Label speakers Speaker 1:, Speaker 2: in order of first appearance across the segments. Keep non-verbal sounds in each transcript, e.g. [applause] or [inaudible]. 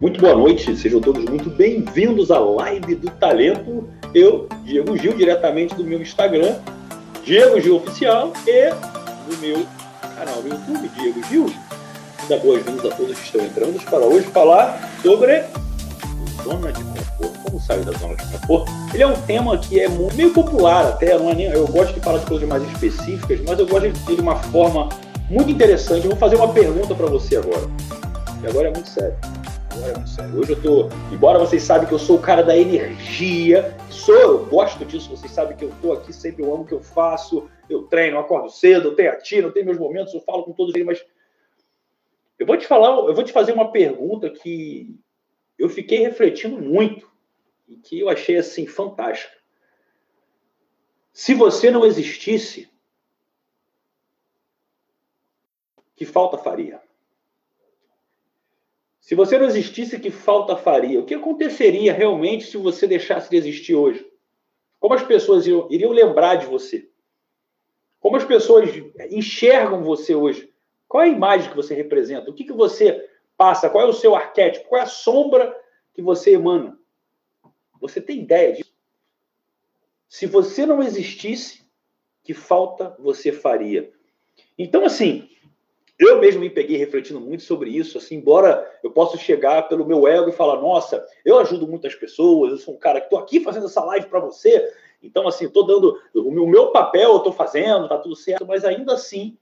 Speaker 1: Muito boa noite, sejam todos muito bem-vindos à live do talento. Eu, Diego Gil, diretamente do meu Instagram, Diego Gil Oficial, e do meu canal do YouTube, Diego Gil. Dá boas-vindas a todos que estão entrando para hoje falar sobre zona de conforto. Como sair da zona de conforto? Ele é um tema que é meio popular até, não é nem, eu gosto de falar de coisas mais específicas, mas eu gosto de ter uma forma muito interessante. Eu vou fazer uma pergunta para você agora. E agora é muito sério Agora sério. Hoje eu tô. Embora vocês sabem que eu sou o cara da energia, sou, eu gosto disso, vocês sabem que eu tô aqui sempre, eu amo o que eu faço, eu treino, eu acordo cedo, eu tenho atino, eu tenho meus momentos, eu falo com todos eles, mas eu vou te falar, eu vou te fazer uma pergunta que eu fiquei refletindo muito e que eu achei assim fantástica. Se você não existisse, que falta faria? Se você não existisse, que falta faria? O que aconteceria realmente se você deixasse de existir hoje? Como as pessoas iriam, iriam lembrar de você? Como as pessoas enxergam você hoje? Qual é a imagem que você representa? O que, que você passa? Qual é o seu arquétipo? Qual é a sombra que você emana? Você tem ideia disso? Se você não existisse, que falta você faria? Então, assim, eu mesmo me peguei refletindo muito sobre isso, assim, embora eu possa chegar pelo meu ego e falar, nossa, eu ajudo muitas pessoas, eu sou um cara que estou aqui fazendo essa live para você, então, assim, estou dando o meu papel, eu estou fazendo, tá tudo certo, mas ainda assim,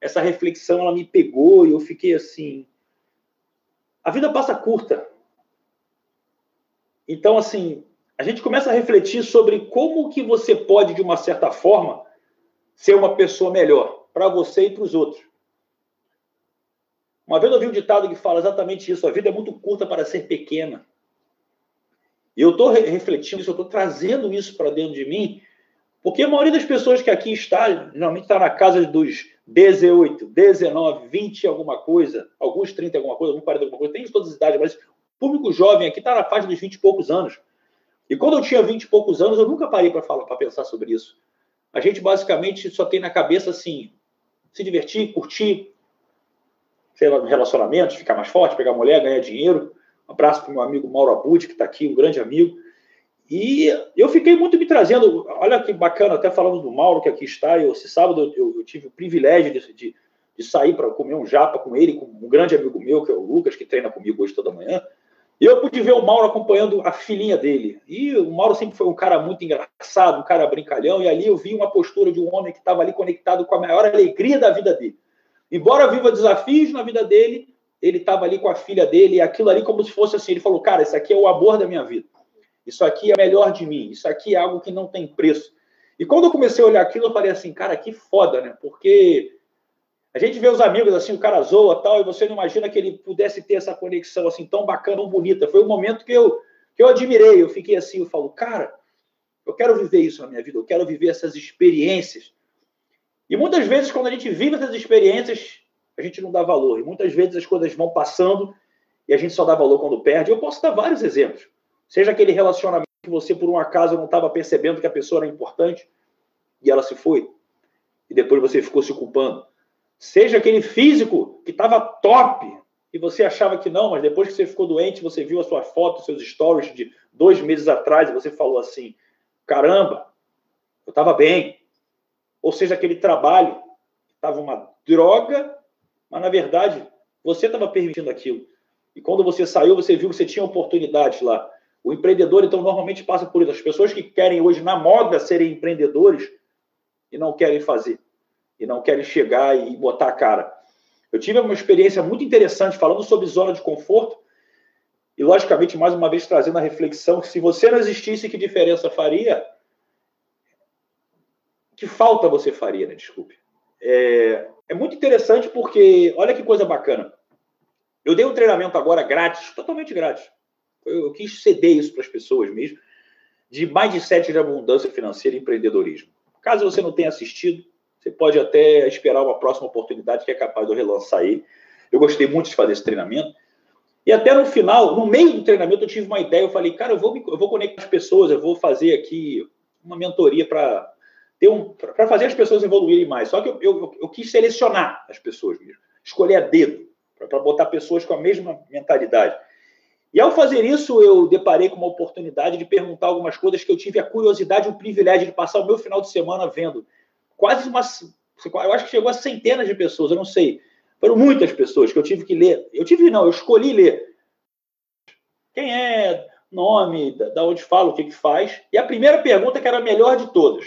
Speaker 1: essa reflexão, ela me pegou e eu fiquei assim, a vida passa curta. Então, assim, a gente começa a refletir sobre como que você pode, de uma certa forma, ser uma pessoa melhor para você e para os outros. Uma vez eu ouvi um ditado que fala exatamente isso: a vida é muito curta para ser pequena. E eu estou refletindo isso, eu estou trazendo isso para dentro de mim, porque a maioria das pessoas que aqui está, geralmente está na casa dos 18, 19, 20 alguma coisa, alguns 30 alguma coisa, alguns 40 alguma coisa, tem de todas as idades, mas o público jovem aqui está na faixa dos 20 e poucos anos. E quando eu tinha 20 e poucos anos, eu nunca parei para pensar sobre isso. A gente basicamente só tem na cabeça assim, se divertir, curtir, sei lá, relacionamentos, ficar mais forte, pegar mulher, ganhar dinheiro. Um abraço para o meu amigo Mauro Abud, que está aqui, um grande amigo. E eu fiquei muito me trazendo, olha que bacana, até falando do Mauro, que aqui está, eu, esse sábado eu, eu tive o privilégio de, de, de sair para comer um japa com ele, com um grande amigo meu, que é o Lucas, que treina comigo hoje toda manhã. E eu pude ver o Mauro acompanhando a filhinha dele. E o Mauro sempre foi um cara muito engraçado, um cara brincalhão, e ali eu vi uma postura de um homem que estava ali conectado com a maior alegria da vida dele. Embora viva desafios na vida dele, ele estava ali com a filha dele, e aquilo ali como se fosse assim, ele falou, cara, isso aqui é o amor da minha vida. Isso aqui é melhor de mim, isso aqui é algo que não tem preço. E quando eu comecei a olhar aquilo, eu falei assim, cara, que foda, né? Porque a gente vê os amigos assim, o cara zoa tal, e você não imagina que ele pudesse ter essa conexão assim tão bacana, tão bonita. Foi um momento que eu, que eu admirei, eu fiquei assim, eu falo, cara, eu quero viver isso na minha vida, eu quero viver essas experiências e muitas vezes, quando a gente vive essas experiências, a gente não dá valor. E muitas vezes as coisas vão passando e a gente só dá valor quando perde. Eu posso dar vários exemplos. Seja aquele relacionamento que você, por um acaso, não estava percebendo que a pessoa era importante e ela se foi. E depois você ficou se culpando. Seja aquele físico que estava top e você achava que não, mas depois que você ficou doente, você viu a sua foto, seus stories de dois meses atrás e você falou assim: caramba, eu estava bem, ou seja, aquele trabalho estava uma droga, mas na verdade você estava permitindo aquilo. E quando você saiu, você viu que você tinha oportunidades lá. O empreendedor, então, normalmente passa por isso. As pessoas que querem hoje, na moda, serem empreendedores e não querem fazer, e não querem chegar e botar a cara. Eu tive uma experiência muito interessante falando sobre zona de conforto e, logicamente, mais uma vez trazendo a reflexão que se você não existisse, que diferença faria? Que falta você faria, né? Desculpe. É, é muito interessante porque, olha que coisa bacana. Eu dei um treinamento agora grátis, totalmente grátis. Eu, eu quis ceder isso para as pessoas mesmo, de mindset de abundância financeira e empreendedorismo. Caso você não tenha assistido, você pode até esperar uma próxima oportunidade que é capaz de eu relançar ele. Eu gostei muito de fazer esse treinamento. E até no final, no meio do treinamento, eu tive uma ideia. Eu falei, cara, eu vou, me, eu vou conectar as pessoas, eu vou fazer aqui uma mentoria para ter um para fazer as pessoas evoluírem mais. Só que eu, eu, eu quis selecionar as pessoas mesmo, escolher a dedo para botar pessoas com a mesma mentalidade. E ao fazer isso, eu deparei com uma oportunidade de perguntar algumas coisas que eu tive a curiosidade e o privilégio de passar o meu final de semana vendo. Quase uma. Eu acho que chegou a centenas de pessoas, eu não sei. Foram muitas pessoas que eu tive que ler. Eu tive, não, eu escolhi ler. Quem é, nome, da onde fala, o que, que faz. E a primeira pergunta, que era a melhor de todas: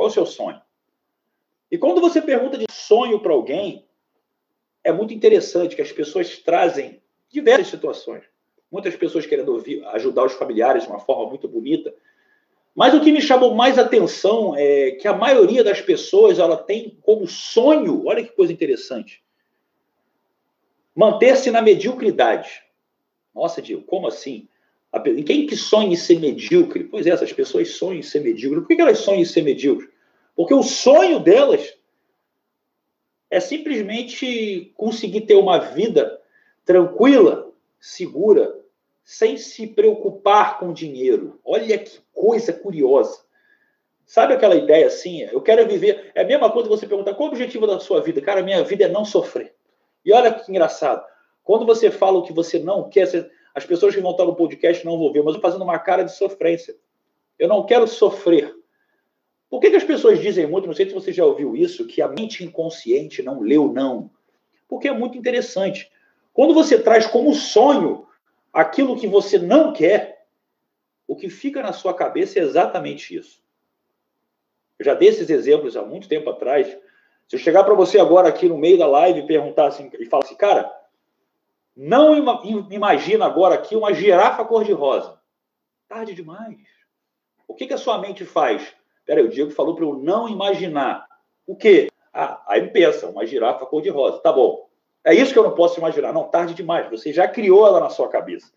Speaker 1: qual é o seu sonho? E quando você pergunta de sonho para alguém, é muito interessante que as pessoas trazem diversas situações. Muitas pessoas querendo ouvir, ajudar os familiares de uma forma muito bonita. Mas o que me chamou mais atenção é que a maioria das pessoas ela tem como sonho, olha que coisa interessante, manter-se na mediocridade. Nossa, Diego, como assim? Quem que sonha em ser medíocre? Pois é, essas pessoas sonham em ser medíocre. Por que elas sonham em ser medíocres? Porque o sonho delas é simplesmente conseguir ter uma vida tranquila, segura, sem se preocupar com dinheiro. Olha que coisa curiosa. Sabe aquela ideia assim? Eu quero viver. É a mesma coisa você perguntar qual é o objetivo da sua vida. Cara, minha vida é não sofrer. E olha que engraçado. Quando você fala o que você não quer, você as pessoas que vão estar no podcast não vão ver, mas eu fazendo uma cara de sofrência. Eu não quero sofrer. Por que, que as pessoas dizem muito, não sei se você já ouviu isso, que a mente inconsciente não leu não? Porque é muito interessante. Quando você traz como sonho aquilo que você não quer, o que fica na sua cabeça é exatamente isso. Eu já dei esses exemplos há muito tempo atrás. Se eu chegar para você agora aqui no meio da live e perguntar assim, e falar assim, cara, não imagina agora aqui uma girafa cor-de-rosa. Tarde demais. O que, que a sua mente faz? Peraí, o Diego falou para eu não imaginar. O quê? Ah, aí pensa, uma girafa cor-de-rosa. Tá bom. É isso que eu não posso imaginar. Não, tarde demais. Você já criou ela na sua cabeça.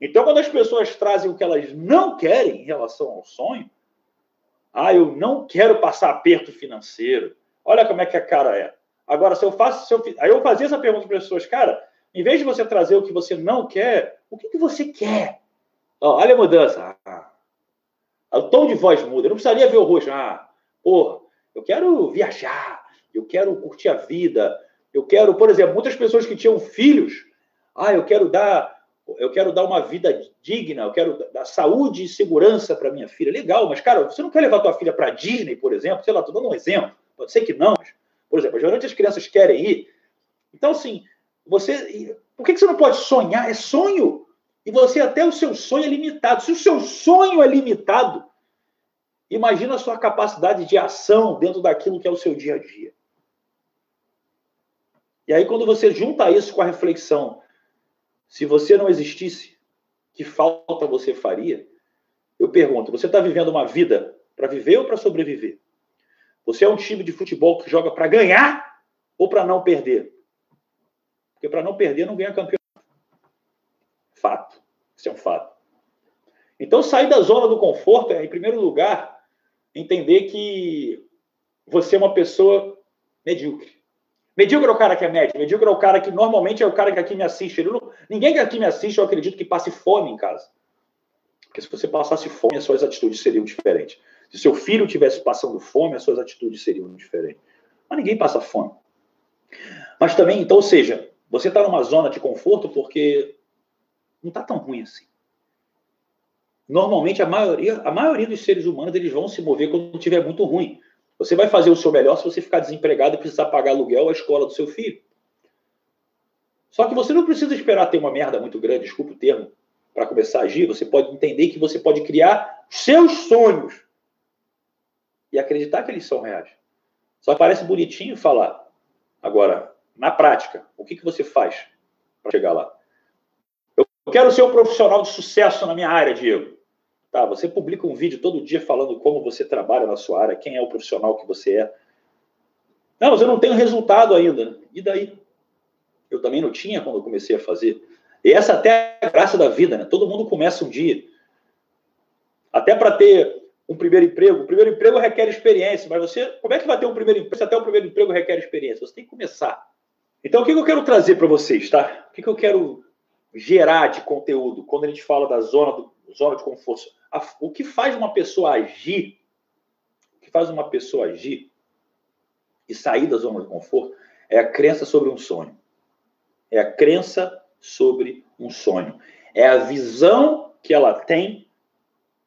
Speaker 1: Então, quando as pessoas trazem o que elas não querem em relação ao sonho, ah, eu não quero passar aperto financeiro. Olha como é que a cara é. Agora, se eu faço. Se eu, aí eu fazia essa pergunta para as pessoas, cara, em vez de você trazer o que você não quer, o que, que você quer? olha a mudança. Ah, o tom de voz muda. Eu não precisaria ver o rosto. Ah, porra, eu quero viajar, eu quero curtir a vida, eu quero, por exemplo, muitas pessoas que tinham filhos, ah, eu quero dar, eu quero dar uma vida digna, eu quero dar saúde e segurança para minha filha. Legal, mas cara, você não quer levar tua filha para Disney, por exemplo? Sei lá, estou dando um exemplo. Pode ser que não, mas, por exemplo, geralmente as crianças querem ir. Então, assim, você, por que você não pode sonhar? É sonho. E você até o seu sonho é limitado. Se o seu sonho é limitado, imagina a sua capacidade de ação dentro daquilo que é o seu dia a dia. E aí quando você junta isso com a reflexão, se você não existisse, que falta você faria? Eu pergunto, você está vivendo uma vida para viver ou para sobreviver? Você é um time de futebol que joga para ganhar ou para não perder? Porque para não perder, não ganha campeonato. Fato. Isso é um fato. Então, sair da zona do conforto é, em primeiro lugar, entender que você é uma pessoa medíocre. Medíocre é o cara que é médio, medíocre é o cara que normalmente é o cara que aqui me assiste. Não, ninguém que aqui me assiste, eu acredito que passe fome em casa. Porque se você passasse fome, as suas atitudes seriam diferentes. Se seu filho tivesse passando fome, as suas atitudes seriam diferentes. Mas ninguém passa fome. Mas também, então, ou seja, você está numa zona de conforto porque não está tão ruim assim. Normalmente, a maioria, a maioria dos seres humanos eles vão se mover quando estiver muito ruim. Você vai fazer o seu melhor se você ficar desempregado e precisar pagar aluguel à escola do seu filho. Só que você não precisa esperar ter uma merda muito grande, desculpa o termo, para começar a agir. Você pode entender que você pode criar seus sonhos e acreditar que eles são reais. Só parece bonitinho falar. Agora, na prática, o que, que você faz para chegar lá? Eu quero ser um profissional de sucesso na minha área, Diego. Tá, você publica um vídeo todo dia falando como você trabalha na sua área, quem é o profissional que você é. Não, mas eu não tenho resultado ainda. E daí? Eu também não tinha quando eu comecei a fazer. E essa até é a graça da vida, né? Todo mundo começa um dia. Até para ter um primeiro emprego. O primeiro emprego requer experiência, mas você, como é que vai ter um primeiro emprego se até o primeiro emprego requer experiência? Você tem que começar. Então, o que eu quero trazer para vocês, tá? O que eu quero gerar de conteúdo quando a gente fala da zona, do, zona de conforto? O que faz uma pessoa agir, o que faz uma pessoa agir e sair da zona de conforto é a crença sobre um sonho. É a crença sobre um sonho. É a visão que ela tem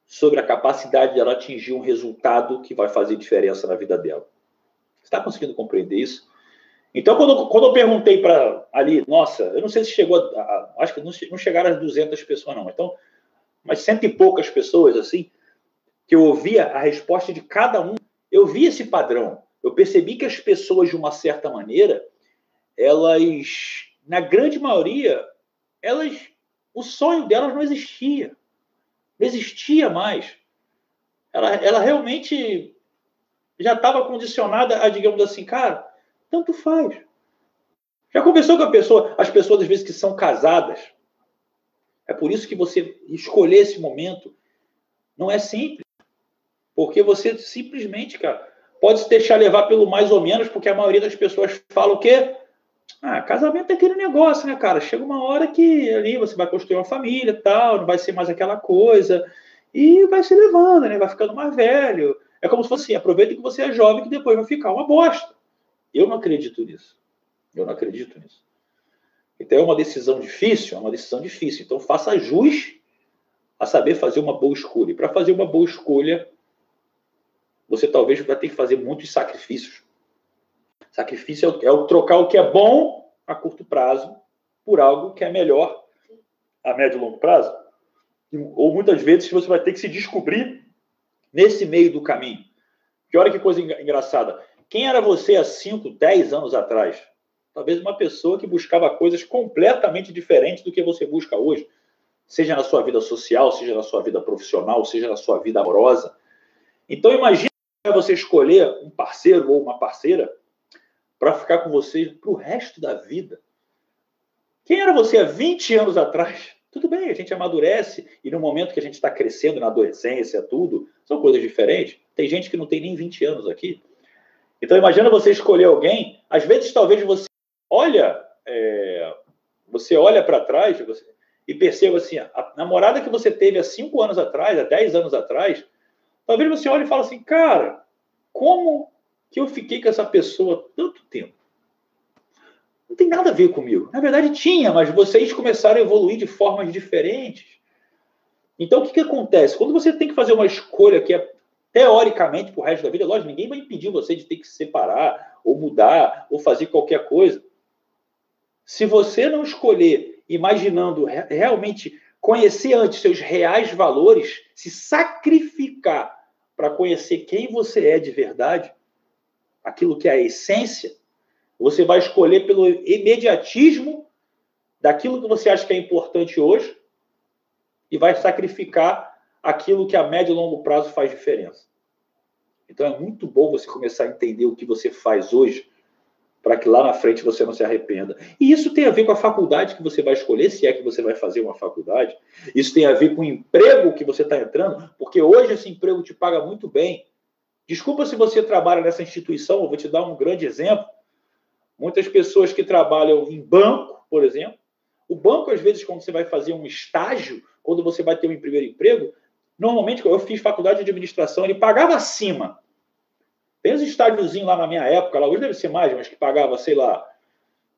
Speaker 1: sobre a capacidade de ela atingir um resultado que vai fazer diferença na vida dela. Você está conseguindo compreender isso? Então, quando, quando eu perguntei para ali, nossa, eu não sei se chegou, a, a, acho que não, não chegaram as 200 pessoas, não. Então, mas cento e poucas pessoas, assim, que eu ouvia a resposta de cada um, eu vi esse padrão. Eu percebi que as pessoas, de uma certa maneira, elas, na grande maioria, elas, o sonho delas não existia. Não existia mais. Ela, ela realmente já estava condicionada a, digamos assim, cara, tanto faz. Já conversou com a pessoa, as pessoas às vezes que são casadas. É por isso que você escolher esse momento não é simples. Porque você simplesmente, cara, pode se deixar levar pelo mais ou menos, porque a maioria das pessoas fala o quê? Ah, casamento é aquele negócio, né, cara? Chega uma hora que ali você vai construir uma família tal, não vai ser mais aquela coisa. E vai se levando, né? Vai ficando mais velho. É como se fosse assim, aproveita que você é jovem que depois vai ficar uma bosta. Eu não acredito nisso. Eu não acredito nisso. Então é uma decisão difícil, é uma decisão difícil. Então faça jus a saber fazer uma boa escolha. E para fazer uma boa escolha, você talvez vai ter que fazer muitos sacrifícios. Sacrifício é o, é trocar o que é bom a curto prazo por algo que é melhor a médio e longo prazo. Ou muitas vezes você vai ter que se descobrir nesse meio do caminho. Que olha que coisa engraçada. Quem era você há 5, 10 anos atrás? Talvez uma pessoa que buscava coisas completamente diferentes do que você busca hoje. Seja na sua vida social, seja na sua vida profissional, seja na sua vida amorosa. Então imagine você escolher um parceiro ou uma parceira para ficar com você para o resto da vida. Quem era você há 20 anos atrás? Tudo bem, a gente amadurece e no momento que a gente está crescendo na adolescência, tudo, são coisas diferentes. Tem gente que não tem nem 20 anos aqui. Então imagina você escolher alguém, às vezes talvez você olha, é, você olha para trás você, e perceba assim, a namorada que você teve há 5 anos atrás, há 10 anos atrás, talvez você olhe e fale assim, cara, como que eu fiquei com essa pessoa tanto tempo? Não tem nada a ver comigo. Na verdade, tinha, mas vocês começaram a evoluir de formas diferentes. Então, o que, que acontece? Quando você tem que fazer uma escolha que é teoricamente para o resto da vida, lógico, ninguém vai impedir você de ter que se separar, ou mudar, ou fazer qualquer coisa. Se você não escolher imaginando realmente conhecer antes seus reais valores, se sacrificar para conhecer quem você é de verdade, aquilo que é a essência, você vai escolher pelo imediatismo daquilo que você acha que é importante hoje e vai sacrificar aquilo que a médio e longo prazo faz diferença. Então é muito bom você começar a entender o que você faz hoje para que lá na frente você não se arrependa. E isso tem a ver com a faculdade que você vai escolher, se é que você vai fazer uma faculdade. Isso tem a ver com o emprego que você está entrando, porque hoje esse emprego te paga muito bem. Desculpa se você trabalha nessa instituição, eu vou te dar um grande exemplo. Muitas pessoas que trabalham em banco, por exemplo, o banco, às vezes, quando você vai fazer um estágio, quando você vai ter um primeiro emprego, normalmente, eu fiz faculdade de administração, ele pagava acima. Tem uns estágiozinhos lá na minha época, lá hoje deve ser mais, mas que pagava, sei lá,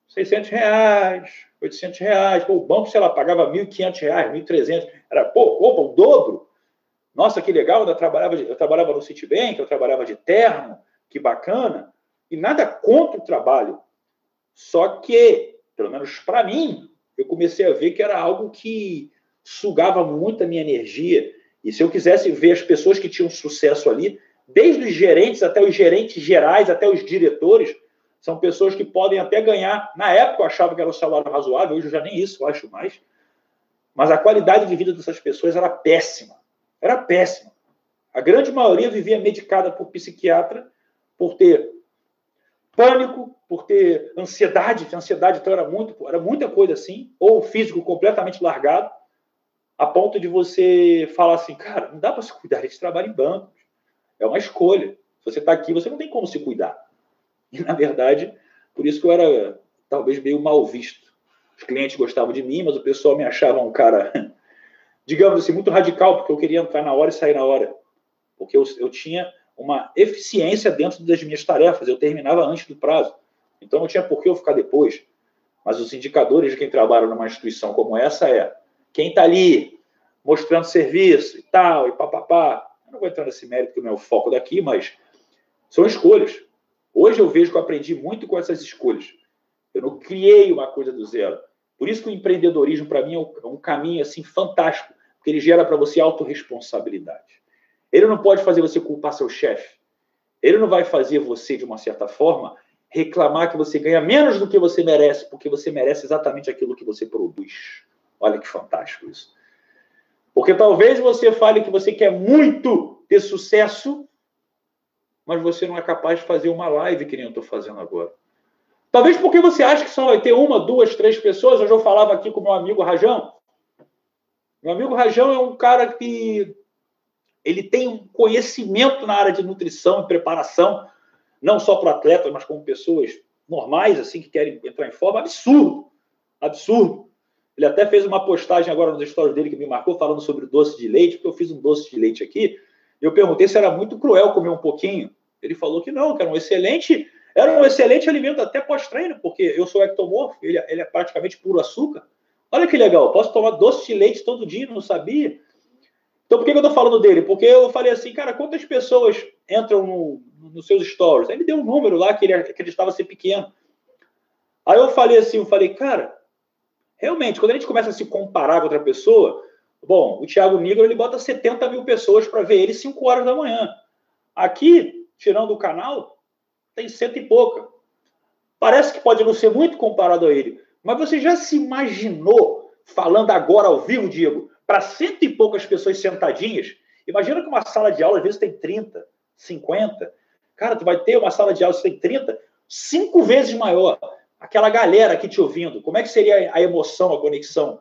Speaker 1: 600 reais, 800 reais. Pô, o banco, sei lá, pagava 1.500 reais, 1.300. Era, pô, opa, o dobro. Nossa, que legal, eu trabalhava, eu trabalhava no Citibank, eu trabalhava de terno, que bacana. E nada contra o trabalho. Só que, pelo menos para mim, eu comecei a ver que era algo que sugava muito a minha energia. E se eu quisesse ver as pessoas que tinham sucesso ali, desde os gerentes até os gerentes gerais, até os diretores, são pessoas que podem até ganhar. Na época eu achava que era um salário razoável, hoje eu já nem isso eu acho mais. Mas a qualidade de vida dessas pessoas era péssima. Era péssima. A grande maioria vivia medicada por psiquiatra, por ter pânico, por ter ansiedade, ansiedade então era muito, era muita coisa assim, ou físico completamente largado, a ponto de você falar assim, cara, não dá para se cuidar, a gente trabalha em banco, é uma escolha. Se você está aqui, você não tem como se cuidar. E na verdade, por isso que eu era talvez meio mal visto. Os clientes gostavam de mim, mas o pessoal me achava um cara, [laughs] digamos assim, muito radical, porque eu queria entrar na hora e sair na hora. Porque eu, eu tinha uma eficiência dentro das minhas tarefas. Eu terminava antes do prazo. Então não tinha por que eu ficar depois. Mas os indicadores de quem trabalha numa instituição como essa é quem está ali mostrando serviço e tal, e papapá. Não vou entrar nesse mérito, que não é o foco daqui, mas são escolhas. Hoje eu vejo que eu aprendi muito com essas escolhas. Eu não criei uma coisa do zero. Por isso que o empreendedorismo, para mim, é um caminho assim fantástico, porque ele gera para você autorresponsabilidade. Ele não pode fazer você culpar seu chefe. Ele não vai fazer você, de uma certa forma, reclamar que você ganha menos do que você merece, porque você merece exatamente aquilo que você produz. Olha que fantástico isso. Porque talvez você fale que você quer muito ter sucesso, mas você não é capaz de fazer uma live que nem eu estou fazendo agora. Talvez porque você acha que só vai ter uma, duas, três pessoas. Hoje eu falava aqui com meu amigo Rajão. Meu amigo Rajão é um cara que ele tem um conhecimento na área de nutrição e preparação, não só para atletas, mas como pessoas normais, assim, que querem entrar em forma. Absurdo! Absurdo! Ele até fez uma postagem agora nos stories dele que me marcou, falando sobre doce de leite, porque eu fiz um doce de leite aqui. Eu perguntei se era muito cruel comer um pouquinho. Ele falou que não, que era um excelente, era um excelente alimento até pós-treino, porque eu sou ectomorfo, ele, ele é praticamente puro açúcar. Olha que legal, posso tomar doce de leite todo dia, não sabia. Então, por que, eu estou falando dele? Porque eu falei assim, cara, quantas pessoas entram no, nos seus stories? Ele deu um número lá que ele acreditava ser pequeno. Aí eu falei assim, eu falei, cara, realmente, quando a gente começa a se comparar com outra pessoa, bom, o Thiago Negro ele bota 70 mil pessoas para ver ele 5 horas da manhã. Aqui, tirando o canal, tem cento e pouca. Parece que pode não ser muito comparado a ele, mas você já se imaginou falando agora ao vivo, Diego, para cento e poucas pessoas sentadinhas, imagina que uma sala de aula às vezes tem 30, 50. Cara, tu vai ter uma sala de aula que tem 30, cinco vezes maior. Aquela galera aqui te ouvindo, como é que seria a emoção, a conexão?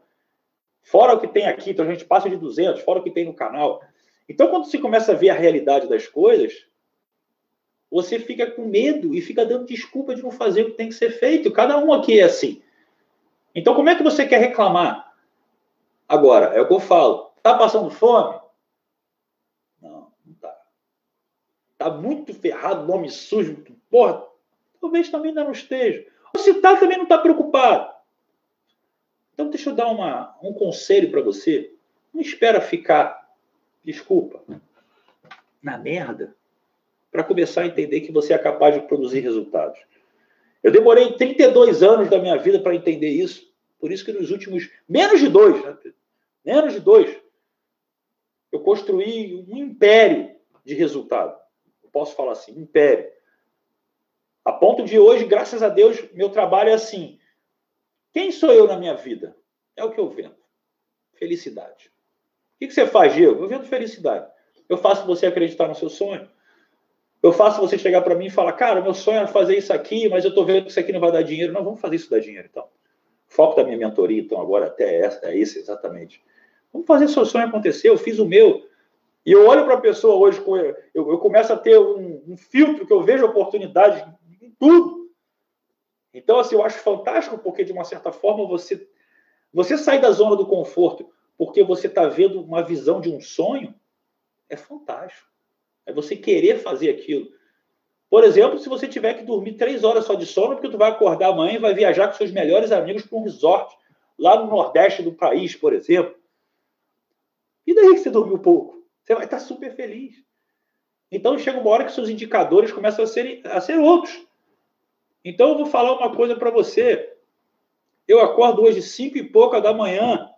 Speaker 1: Fora o que tem aqui, então a gente passa de 200, fora o que tem no canal. Então, quando você começa a ver a realidade das coisas, você fica com medo e fica dando desculpa de não fazer o que tem que ser feito. Cada um aqui é assim. Então, como é que você quer reclamar? Agora, é o que eu falo. Tá passando fome? Não, não tá. Tá muito ferrado, nome sujo. Porra, talvez também ainda não esteja. Se tá, também não tá preocupado. Então, deixa eu dar uma, um conselho para você. Não espera ficar, desculpa, na merda para começar a entender que você é capaz de produzir resultados. Eu demorei 32 anos da minha vida para entender isso. Por isso que nos últimos menos de dois, né? menos de dois, eu construí um império de resultado. Eu posso falar assim, império. A ponto de hoje, graças a Deus, meu trabalho é assim. Quem sou eu na minha vida? É o que eu vendo. Felicidade. O que você faz, Diego? Eu vendo felicidade. Eu faço você acreditar no seu sonho. Eu faço você chegar para mim e falar, cara, meu sonho é fazer isso aqui, mas eu estou vendo que isso aqui não vai dar dinheiro. Não, vamos fazer isso dar dinheiro, então. O foco da minha mentoria, então, agora até é, é isso, exatamente. Vamos fazer seu sonho acontecer. Eu fiz o meu. E eu olho para a pessoa hoje, eu, eu, começo a ter um, um, filtro que eu vejo oportunidade tudo. Então, assim, eu acho fantástico porque, de uma certa forma, você, você sai da zona do conforto porque você está vendo uma visão de um sonho. É fantástico. É você querer fazer aquilo. Por exemplo, se você tiver que dormir três horas só de sono, porque tu vai acordar amanhã e vai viajar com seus melhores amigos para um resort lá no nordeste do país, por exemplo. E daí que você dormiu pouco? Você vai estar super feliz. Então chega uma hora que seus indicadores começam a ser, a ser outros. Então eu vou falar uma coisa para você. Eu acordo hoje cinco e pouca da manhã.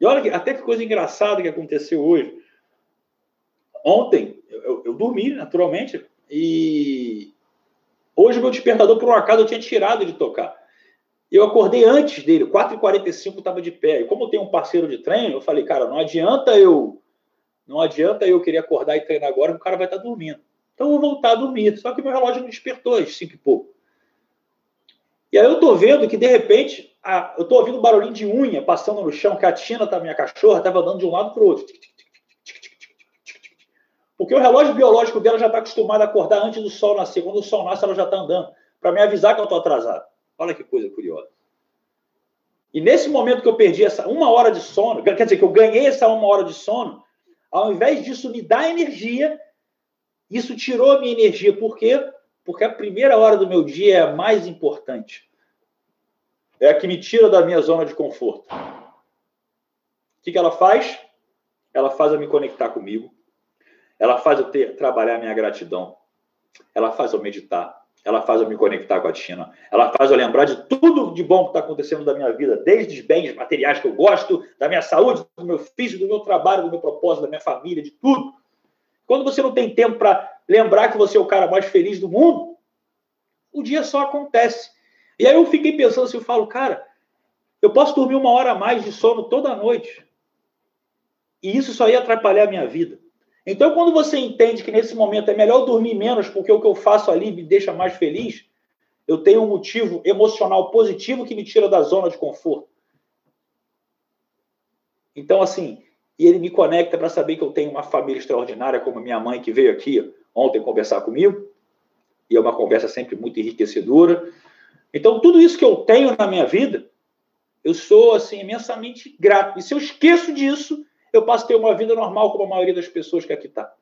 Speaker 1: E olha que, até que coisa engraçada que aconteceu hoje. Ontem eu, eu dormi naturalmente e hoje meu despertador por um acaso eu tinha tirado de tocar. Eu acordei antes dele, 4h45 estava de pé. E como eu tenho um parceiro de treino, eu falei, cara, não adianta eu não adianta eu querer acordar e treinar agora, o cara vai estar tá dormindo. Então eu vou voltar a dormir. Só que meu relógio me despertou às 5 e pouco. E aí eu tô vendo que, de repente, a, eu tô ouvindo um barulhinho de unha passando no chão, que a Tina, tá, minha cachorra, estava andando de um lado para o outro. Porque o relógio biológico dela já está acostumado a acordar antes do sol nascer. Quando o sol nasce, ela já está andando. Para me avisar que eu estou atrasado. Olha que coisa curiosa. E nesse momento que eu perdi essa uma hora de sono, quer dizer, que eu ganhei essa uma hora de sono, ao invés disso me dar energia, isso tirou a minha energia. Por quê? Porque a primeira hora do meu dia é a mais importante. é a que me tira da minha zona de conforto. O que, ela faz? Ela faz eu me conectar comigo. Ela faz eu ter, trabalhar a minha gratidão. Ela faz eu meditar. Ela faz eu me conectar com a Tina. Ela faz eu lembrar de tudo de bom que está acontecendo da minha vida, desde os bens materiais que eu gosto, da minha saúde, do meu físico, do meu trabalho, do meu propósito, da minha família, de tudo. Quando você não tem tempo para lembrar que você é o cara mais feliz do mundo, o dia só acontece. E aí eu fiquei pensando assim, eu falo, cara, eu posso dormir uma hora a mais de sono toda noite. E isso só ia atrapalhar a minha vida. Então, quando você entende que nesse momento é melhor dormir menos, porque o que eu faço ali me deixa mais feliz, eu tenho um motivo emocional positivo que me tira da zona de conforto. Então, assim, e ele me conecta para saber que eu tenho uma família extraordinária, como minha mãe, que veio aqui ontem conversar comigo, e é uma conversa sempre muito enriquecedora. Então, tudo isso que eu tenho na minha vida, eu sou, assim, imensamente grato. E se eu esqueço disso, eu passo a ter uma vida normal, como a maioria das pessoas que aqui está.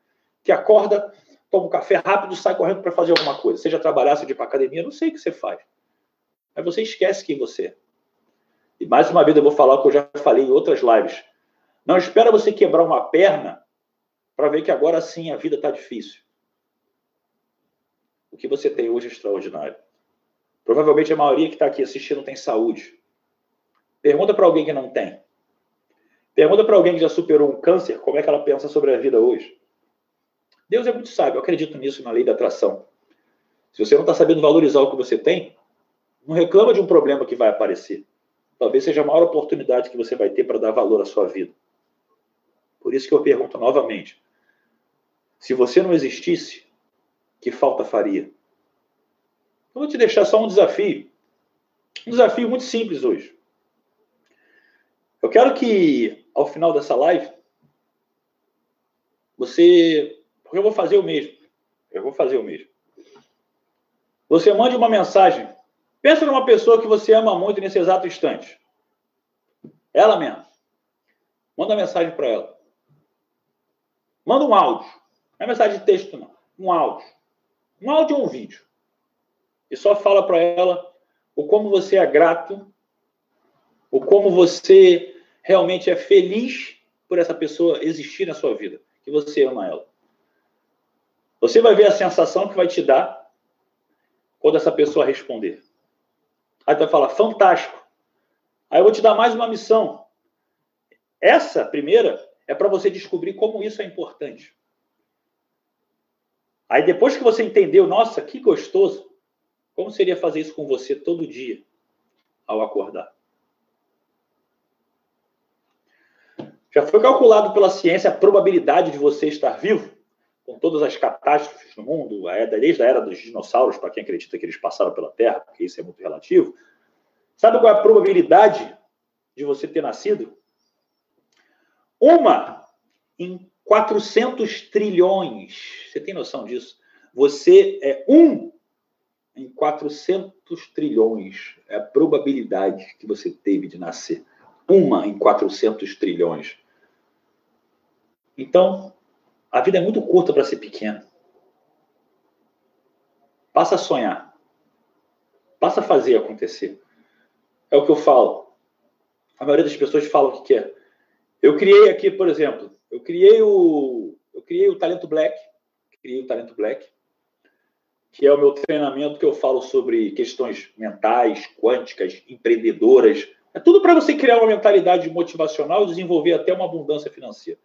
Speaker 1: Que acorda, toma um café rápido sai correndo para fazer alguma coisa. Seja trabalhar, seja ir para academia, não sei o que você faz. Mas você esquece quem você é. E mais uma vez eu vou falar o que eu já falei em outras lives. Não espera você quebrar uma perna para ver que agora sim a vida está difícil. O que você tem hoje é extraordinário. Provavelmente a maioria que está aqui assistindo tem saúde. Pergunta para alguém que não tem. Pergunta para alguém que já superou um câncer como é que ela pensa sobre a vida hoje. Deus é muito sábio, eu acredito nisso na lei da atração. Se você não está sabendo valorizar o que você tem, não reclama de um problema que vai aparecer. Talvez seja a maior oportunidade que você vai ter para dar valor à sua vida. Por isso que eu pergunto novamente: se você não existisse, que falta faria? Eu vou te deixar só um desafio. Um desafio muito simples hoje. Eu quero que ao final dessa live, você. Porque eu vou fazer o mesmo. Eu vou fazer o mesmo. Você mande uma mensagem. Pensa numa pessoa que você ama muito nesse exato instante. Ela mesma. Manda uma mensagem para ela. Manda um áudio. Não é mensagem de texto, não. Um áudio. Um áudio ou um vídeo. E só fala para ela o como você é grato, o como você realmente é feliz por essa pessoa existir na sua vida, que você ama ela. Você vai ver a sensação que vai te dar quando essa pessoa responder. Aí tu vai falar, fantástico. Aí eu vou te dar mais uma missão. Essa primeira é para você descobrir como isso é importante. Aí depois que você entendeu, nossa, que gostoso, como seria fazer isso com você todo dia ao acordar? Já foi calculado pela ciência a probabilidade de você estar vivo, com todas as catástrofes no mundo, desde a era dos dinossauros, para quem acredita que eles passaram pela Terra, porque isso é muito relativo. Sabe qual é a probabilidade de você ter nascido? Uma em 400 trilhões. Você tem noção disso? Você é um em 400 trilhões. É a probabilidade que você teve de nascer. Uma em 400 trilhões. Então, a vida é muito curta para ser pequena. Passa a sonhar. Passa a fazer acontecer. É o que eu falo. A maioria das pessoas falam o que quer. Eu criei aqui, por exemplo, eu criei o, eu criei o Talento Black, criei o Talento Black, que é o meu treinamento que eu falo sobre questões mentais, quânticas, empreendedoras. É tudo para você criar uma mentalidade motivacional e desenvolver até uma abundância financeira.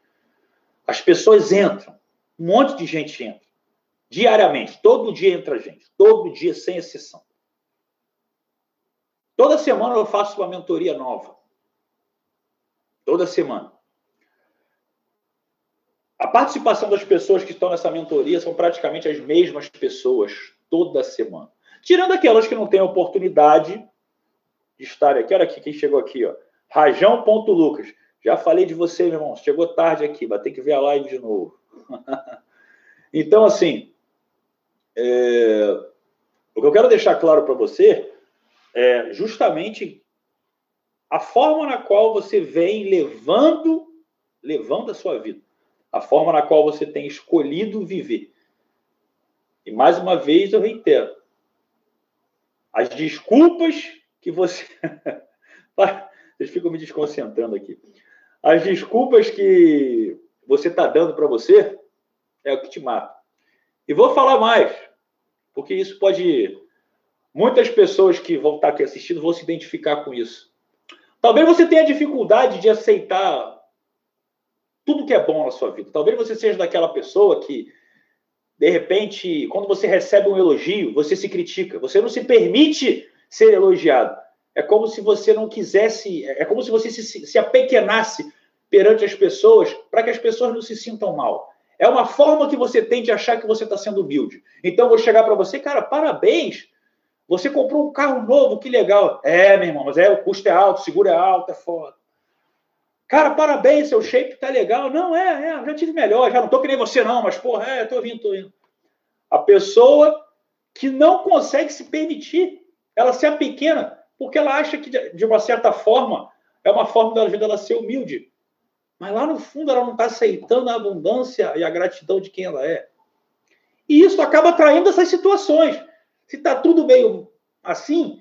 Speaker 1: As pessoas entram, um monte de gente entra, diariamente, todo dia entra gente, todo dia, sem exceção. Toda semana eu faço uma mentoria nova. Toda semana. A participação das pessoas que estão nessa mentoria são praticamente as mesmas pessoas toda semana. Tirando aquelas que não têm a oportunidade de estar aqui. Olha aqui, quem chegou aqui, ó. Rajão.lucas. Já falei de você, meu irmão. Chegou tarde aqui, vai ter que ver a live de novo. [laughs] então, assim, é... o que eu quero deixar claro para você é justamente a forma na qual você vem levando, levando a sua vida a forma na qual você tem escolhido viver. E mais uma vez eu reitero: as desculpas que você. [laughs] Vocês ficam me desconcentrando aqui. As desculpas que você está dando para você é o que te mata. E vou falar mais, porque isso pode. Muitas pessoas que vão estar aqui assistindo vão se identificar com isso. Talvez você tenha dificuldade de aceitar tudo que é bom na sua vida. Talvez você seja daquela pessoa que, de repente, quando você recebe um elogio, você se critica. Você não se permite ser elogiado. É como se você não quisesse, é como se você se, se apequenasse perante as pessoas para que as pessoas não se sintam mal. É uma forma que você tem de achar que você está sendo humilde. Então, vou chegar para você, cara, parabéns. Você comprou um carro novo, que legal. É, meu irmão, mas é, o custo é alto, o seguro é alto, é foda. Cara, parabéns, seu shape tá legal. Não, é, é, já tive melhor, já não tô que nem você não, mas porra, é, tô vindo, tô indo. A pessoa que não consegue se permitir, ela se pequena, porque ela acha que, de uma certa forma, é uma forma vida ela ser humilde. Mas lá no fundo ela não está aceitando a abundância e a gratidão de quem ela é. E isso acaba atraindo essas situações. Se está tudo meio assim,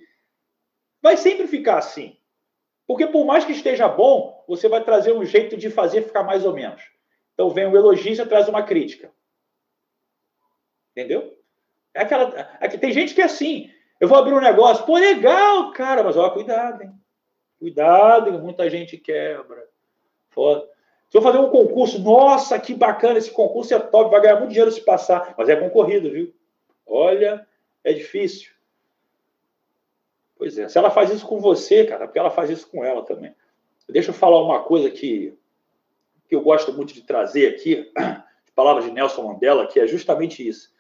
Speaker 1: vai sempre ficar assim. Porque por mais que esteja bom, você vai trazer um jeito de fazer ficar mais ou menos. Então vem o elogio e traz uma crítica. Entendeu? É aquela. É que tem gente que é assim. Eu vou abrir um negócio, pô, legal, cara, mas ó, cuidado, hein? Cuidado, muita gente quebra. Foda. Se eu fazer um concurso, nossa, que bacana, esse concurso é top, vai ganhar muito dinheiro se passar, mas é concorrido, viu? Olha, é difícil. Pois é, se ela faz isso com você, cara, porque ela faz isso com ela também. Deixa eu falar uma coisa que, que eu gosto muito de trazer aqui, de palavras de Nelson Mandela, que é justamente isso.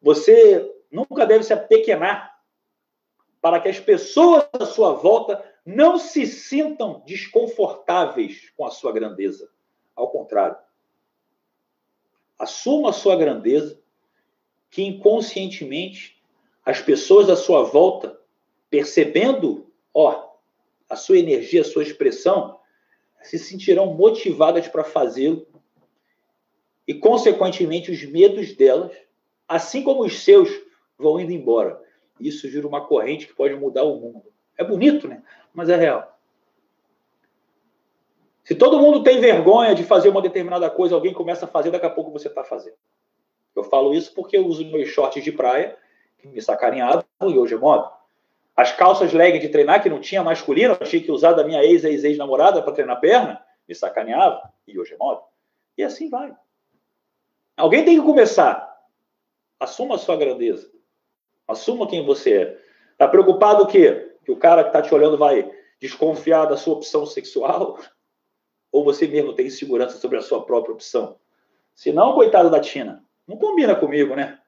Speaker 1: Você nunca deve se apequenar para que as pessoas à sua volta não se sintam desconfortáveis com a sua grandeza. Ao contrário. Assuma a sua grandeza, que inconscientemente as pessoas à sua volta, percebendo, ó, a sua energia, a sua expressão, se sentirão motivadas para fazê-lo e, consequentemente, os medos delas, assim como os seus, vão indo embora. Isso gira uma corrente que pode mudar o mundo. É bonito, né? Mas é real. Se todo mundo tem vergonha de fazer uma determinada coisa, alguém começa a fazer, daqui a pouco você está fazendo. Eu falo isso porque eu uso meus shorts de praia, que me sacaneavam, e hoje é moda. As calças leg de treinar, que não tinha masculino, eu tinha que usar da minha ex, ex, ex-namorada para treinar perna, me sacaneava, e hoje é moda. E assim vai. Alguém tem que começar. Assuma a sua grandeza. Assuma quem você é. Está preocupado o quê? Que o cara que está te olhando vai desconfiar da sua opção sexual? [laughs] Ou você mesmo tem insegurança sobre a sua própria opção? Se não, coitado da Tina, não combina comigo, né?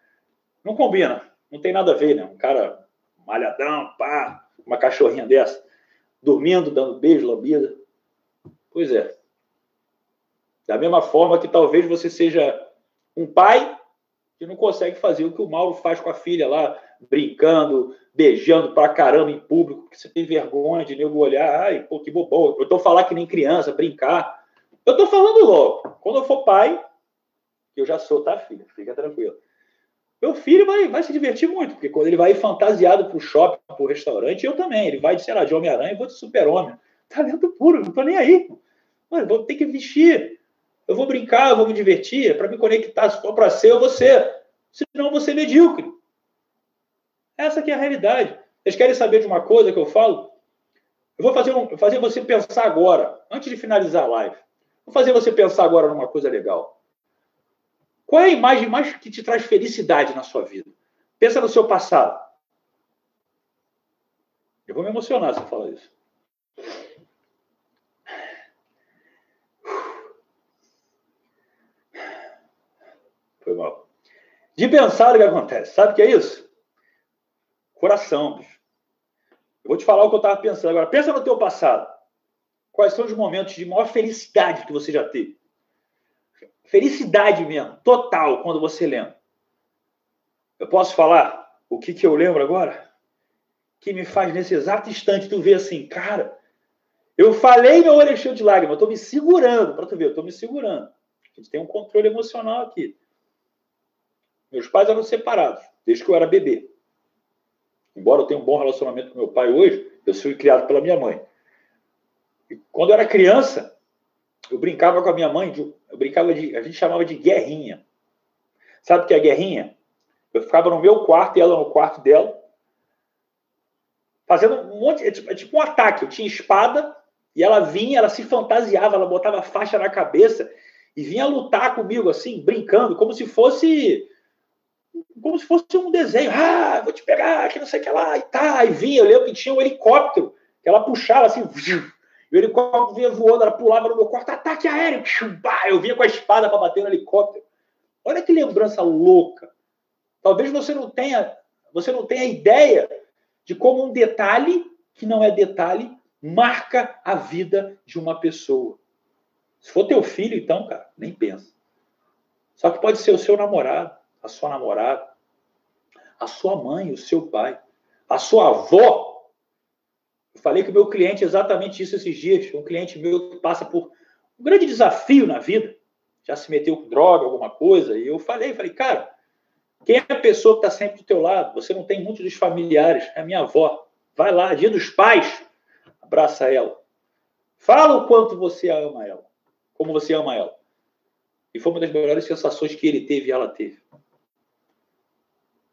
Speaker 1: Não combina. Não tem nada a ver, né? Um cara malhadão, pá, uma cachorrinha dessa, dormindo, dando beijo, lambida. Pois é. Da mesma forma que talvez você seja um pai que não consegue fazer o que o Mauro faz com a filha lá, brincando, beijando pra caramba em público, porque você tem vergonha de nego olhar, ai, pô, que bobão. Eu tô falando que nem criança, brincar. Eu tô falando logo. Quando eu for pai, eu já sou, tá, filha? Fica tranquilo. Meu filho vai, vai se divertir muito, porque quando ele vai fantasiado pro shopping, pro restaurante, eu também. Ele vai de, sei lá, de Homem-Aranha e vou de super-homem. Talento puro, não tô nem aí. Mano, vou ter que vestir. Eu vou brincar, eu vou me divertir, é para me conectar. Se for para ser, eu vou ser. Senão eu vou ser medíocre. Essa aqui é a realidade. Vocês querem saber de uma coisa que eu falo? Eu vou fazer, um, fazer você pensar agora, antes de finalizar a live. Vou fazer você pensar agora numa coisa legal. Qual é a imagem mais que te traz felicidade na sua vida? Pensa no seu passado. Eu vou me emocionar se eu falar isso. Foi mal. De pensar o que acontece. Sabe o que é isso? Coração, bicho. Eu vou te falar o que eu estava pensando agora. Pensa no teu passado. Quais são os momentos de maior felicidade que você já teve? Felicidade mesmo, total, quando você lembra. Eu posso falar o que, que eu lembro agora? Que me faz nesse exato instante tu ver assim, cara, eu falei meu olho de lágrimas, eu tô me segurando, para tu ver, eu tô me segurando. A gente tem um controle emocional aqui. Meus pais eram separados, desde que eu era bebê embora eu tenha um bom relacionamento com meu pai hoje, Eu fui criado pela minha mãe. E quando eu era criança, eu brincava com a minha mãe, eu brincava de, a gente chamava de guerrinha. Sabe o que é guerrinha? Eu ficava no meu quarto e ela no quarto dela, fazendo um monte, é tipo, é tipo um ataque. Eu tinha espada e ela vinha, ela se fantasiava, ela botava faixa na cabeça e vinha lutar comigo assim, brincando, como se fosse como se fosse um desenho. Ah, vou te pegar, que não sei o que lá, e tá. E vinha, eu lembro que tinha um helicóptero, que ela puxava assim, o helicóptero vinha voando, ela pulava no meu quarto, ataque aéreo, eu vinha com a espada para bater no helicóptero. Olha que lembrança louca. Talvez você não tenha, você não tenha ideia de como um detalhe que não é detalhe marca a vida de uma pessoa. Se for teu filho, então, cara, nem pensa. Só que pode ser o seu namorado, a sua namorada, a sua mãe, o seu pai, a sua avó. Falei com o meu cliente exatamente isso esses dias. Um cliente meu que passa por um grande desafio na vida, já se meteu com droga, alguma coisa, e eu falei, falei, cara, quem é a pessoa que está sempre do teu lado? Você não tem muitos dos familiares, é a minha avó. Vai lá, dia dos pais, abraça ela. Fala o quanto você ama ela, como você ama ela. E foi uma das melhores sensações que ele teve e ela teve.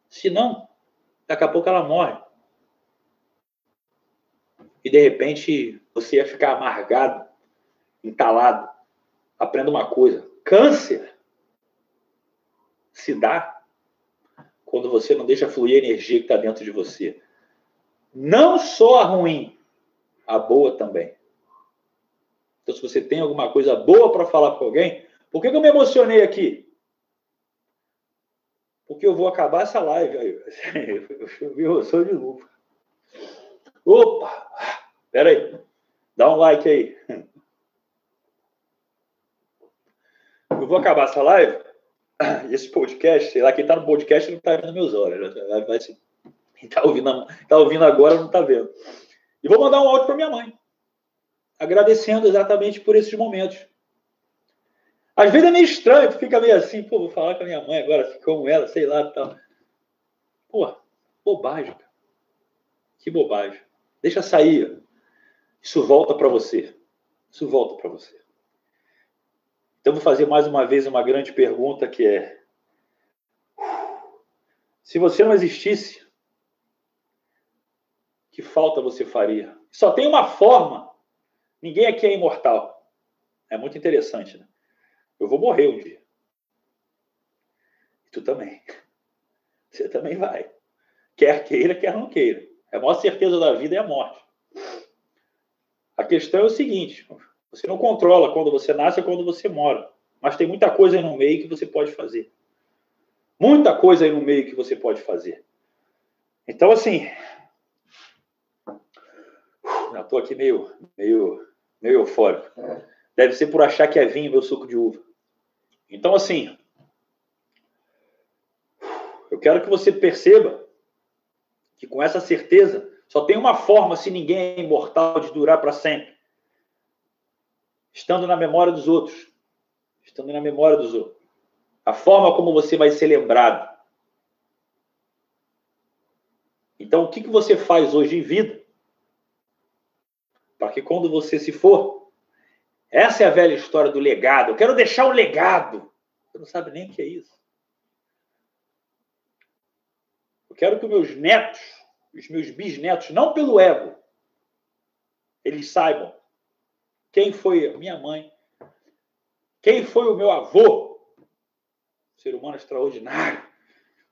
Speaker 1: Se não, daqui a pouco ela morre. E de repente você ia ficar amargado, entalado. Aprenda uma coisa: câncer se dá quando você não deixa fluir a energia que está dentro de você. Não só a ruim, a boa também. Então, se você tem alguma coisa boa para falar para alguém, por que, que eu me emocionei aqui? porque eu vou acabar essa live aí. [laughs] Eu sou de luva. Opa! Espera aí. Dá um like aí. Eu vou acabar essa live. Esse podcast, sei lá, quem está no podcast não está vendo meus olhos. Quem está ouvindo, tá ouvindo agora não está vendo. E vou mandar um áudio para minha mãe. Agradecendo exatamente por esses momentos às vezes é meio estranho, tu fica meio assim, pô, vou falar com a minha mãe agora, como ela, sei lá tal. Pô, bobagem, cara. Que bobagem. Deixa sair. Isso volta para você. Isso volta para você. Então vou fazer mais uma vez uma grande pergunta que é: se você não existisse, que falta você faria? Só tem uma forma. Ninguém aqui é imortal. É muito interessante, né? Eu vou morrer um dia. E tu também. [laughs] Você também vai. Quer queira, quer não queira. A maior certeza da vida é a morte. A questão é o seguinte: você não controla quando você nasce ou quando você mora. Mas tem muita coisa aí no meio que você pode fazer. Muita coisa aí no meio que você pode fazer. Então, assim. Já estou aqui meio, meio, meio eufórico. Deve ser por achar que é vinho meu suco de uva. Então, assim, eu quero que você perceba que com essa certeza só tem uma forma, se ninguém é imortal, de durar para sempre. Estando na memória dos outros. Estando na memória dos outros. A forma como você vai ser lembrado. Então, o que, que você faz hoje em vida? Para que quando você se for, essa é a velha história do legado. Eu quero deixar um legado. Você não sabe nem o que é isso. Eu quero que meus netos, os meus bisnetos, não pelo ego, eles saibam quem foi a minha mãe, quem foi o meu avô, ser humano extraordinário.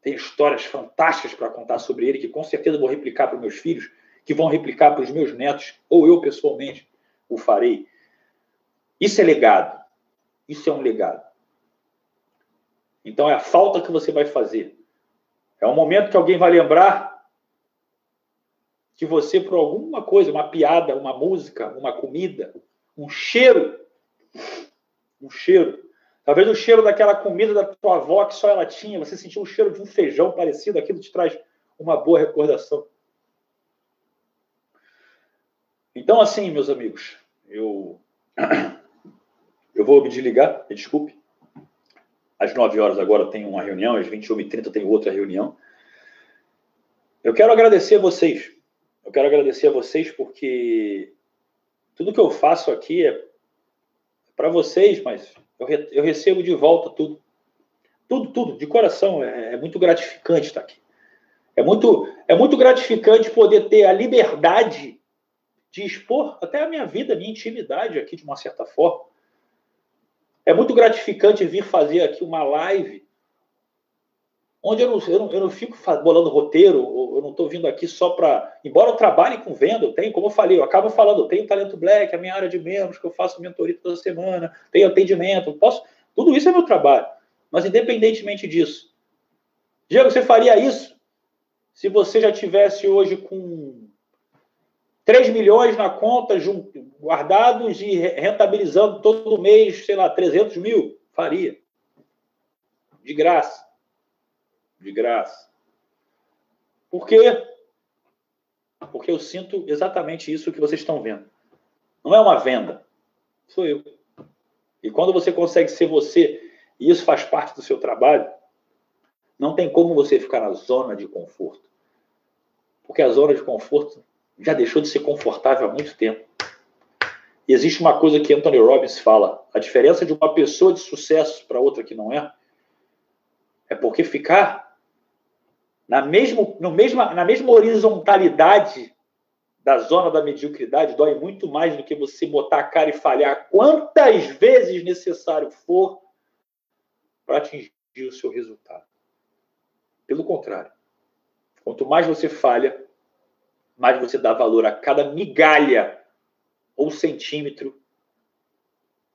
Speaker 1: Tem histórias fantásticas para contar sobre ele, que com certeza vou replicar para meus filhos, que vão replicar para os meus netos, ou eu pessoalmente o farei. Isso é legado. Isso é um legado. Então é a falta que você vai fazer. É um momento que alguém vai lembrar que você, por alguma coisa, uma piada, uma música, uma comida, um cheiro, um cheiro. Talvez o cheiro daquela comida da tua avó que só ela tinha, você sentiu o cheiro de um feijão parecido, aquilo te traz uma boa recordação. Então, assim, meus amigos, eu [coughs] eu vou me desligar, me desculpe. Às 9 horas agora tem uma reunião, às 21h30 tem outra reunião. Eu quero agradecer a vocês. quero agradecer a vocês porque tudo que eu faço aqui é para vocês, mas eu, re, eu, recebo de volta tudo. Tudo, tudo, de coração. É, é muito gratificante estar aqui. É muito, é muito gratificante poder ter a liberdade de expor até a minha vida, a minha intimidade aqui, de uma certa forma. É muito gratificante vir fazer aqui uma live onde eu não, eu não, eu não fico bolando roteiro, eu não estou vindo aqui só para. Embora eu trabalhe com venda, eu tenho, como eu falei, eu acabo falando, eu tenho talento black, a minha área de membros, que eu faço mentoria toda semana, tenho atendimento, posso. Tudo isso é meu trabalho. Mas independentemente disso, Diego, você faria isso se você já tivesse hoje com 3 milhões na conta guardados e rentabilizando todo mês, sei lá, 300 mil? Faria. De graça. De graça. Por quê? Porque eu sinto exatamente isso que vocês estão vendo. Não é uma venda. Sou eu. E quando você consegue ser você, e isso faz parte do seu trabalho, não tem como você ficar na zona de conforto. Porque a zona de conforto já deixou de ser confortável há muito tempo. Existe uma coisa que Anthony Robbins fala: a diferença de uma pessoa de sucesso para outra que não é, é porque ficar na, mesmo, no mesma, na mesma horizontalidade da zona da mediocridade dói muito mais do que você botar a cara e falhar quantas vezes necessário for para atingir o seu resultado. Pelo contrário, quanto mais você falha, mais você dá valor a cada migalha ou centímetro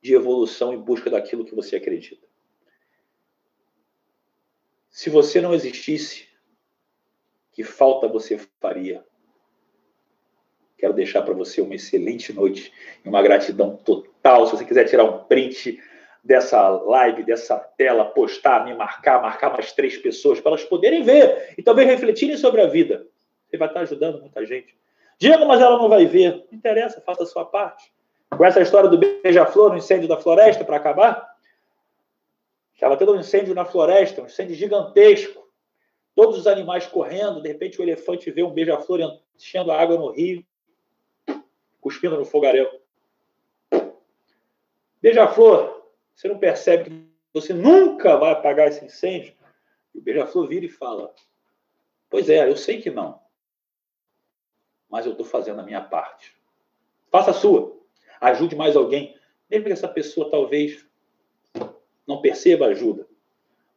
Speaker 1: de evolução em busca daquilo que você acredita. Se você não existisse, que falta você faria? Quero deixar para você uma excelente noite e uma gratidão total. Se você quiser tirar um print dessa live, dessa tela, postar, me marcar, marcar mais três pessoas para elas poderem ver e também refletirem sobre a vida. Você vai estar ajudando muita gente. Diego, mas ela não vai ver. Não interessa, faça a sua parte. Com essa história do beija-flor no incêndio da floresta para acabar, estava tendo um incêndio na floresta, um incêndio gigantesco. Todos os animais correndo, de repente o elefante vê um beija-flor enchendo a água no rio, cuspindo no fogaréu. Beija-flor, você não percebe que você nunca vai apagar esse incêndio? E o beija-flor vira e fala: Pois é, eu sei que não mas eu estou fazendo a minha parte. Faça a sua. Ajude mais alguém. Mesmo que essa pessoa talvez não perceba a ajuda.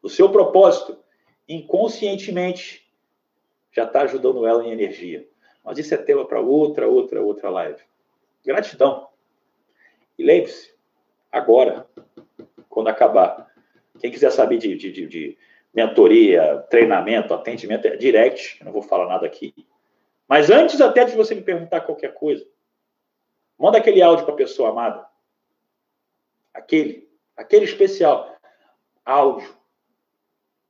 Speaker 1: O seu propósito, inconscientemente, já está ajudando ela em energia. Mas isso é tema para outra, outra, outra live. Gratidão. E lembre-se, agora, quando acabar, quem quiser saber de, de, de, de mentoria, treinamento, atendimento, é direct, eu não vou falar nada aqui. Mas antes até de você me perguntar qualquer coisa, manda aquele áudio para a pessoa amada. Aquele, aquele especial. Áudio.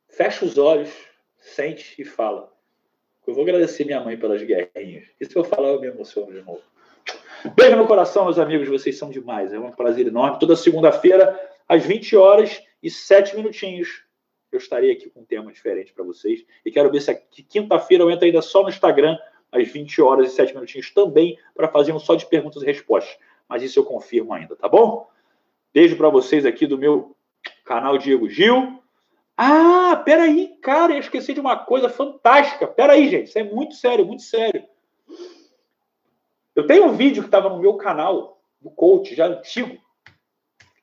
Speaker 1: Fecha os olhos, sente e fala. Eu vou agradecer minha mãe pelas guerrinhas. E se eu falar, eu me emociono de novo. Beijo no coração, meus amigos. Vocês são demais. É um prazer enorme. Toda segunda-feira, às 20 horas e 7 minutinhos, eu estarei aqui com um tema diferente para vocês. E quero ver se quinta-feira eu entro ainda só no Instagram às 20 horas e 7 minutinhos também para fazer um só de perguntas e respostas. Mas isso eu confirmo ainda, tá bom? Beijo para vocês aqui do meu canal Diego Gil. Ah, peraí, cara, eu esqueci de uma coisa fantástica. Peraí, gente, isso é muito sério, muito sério. Eu tenho um vídeo que estava no meu canal, do coach, já antigo,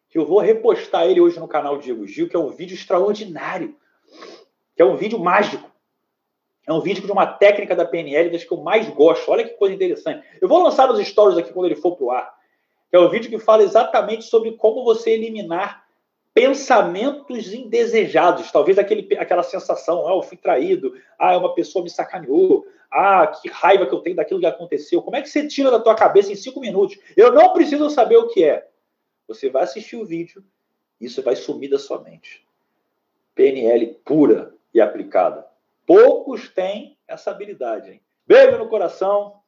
Speaker 1: que eu vou repostar ele hoje no canal Diego Gil, que é um vídeo extraordinário, que é um vídeo mágico. É um vídeo de uma técnica da PNL das que eu mais gosto. Olha que coisa interessante. Eu vou lançar nos stories aqui quando ele for pro ar. Que é um vídeo que fala exatamente sobre como você eliminar pensamentos indesejados. Talvez aquele, aquela sensação, ah, eu fui traído, ah, uma pessoa me sacaneou, ah, que raiva que eu tenho daquilo que aconteceu. Como é que você tira da tua cabeça em cinco minutos? Eu não preciso saber o que é. Você vai assistir o vídeo, isso vai sumir da sua mente. PNL pura e aplicada. Poucos têm essa habilidade. Hein? Beijo no coração.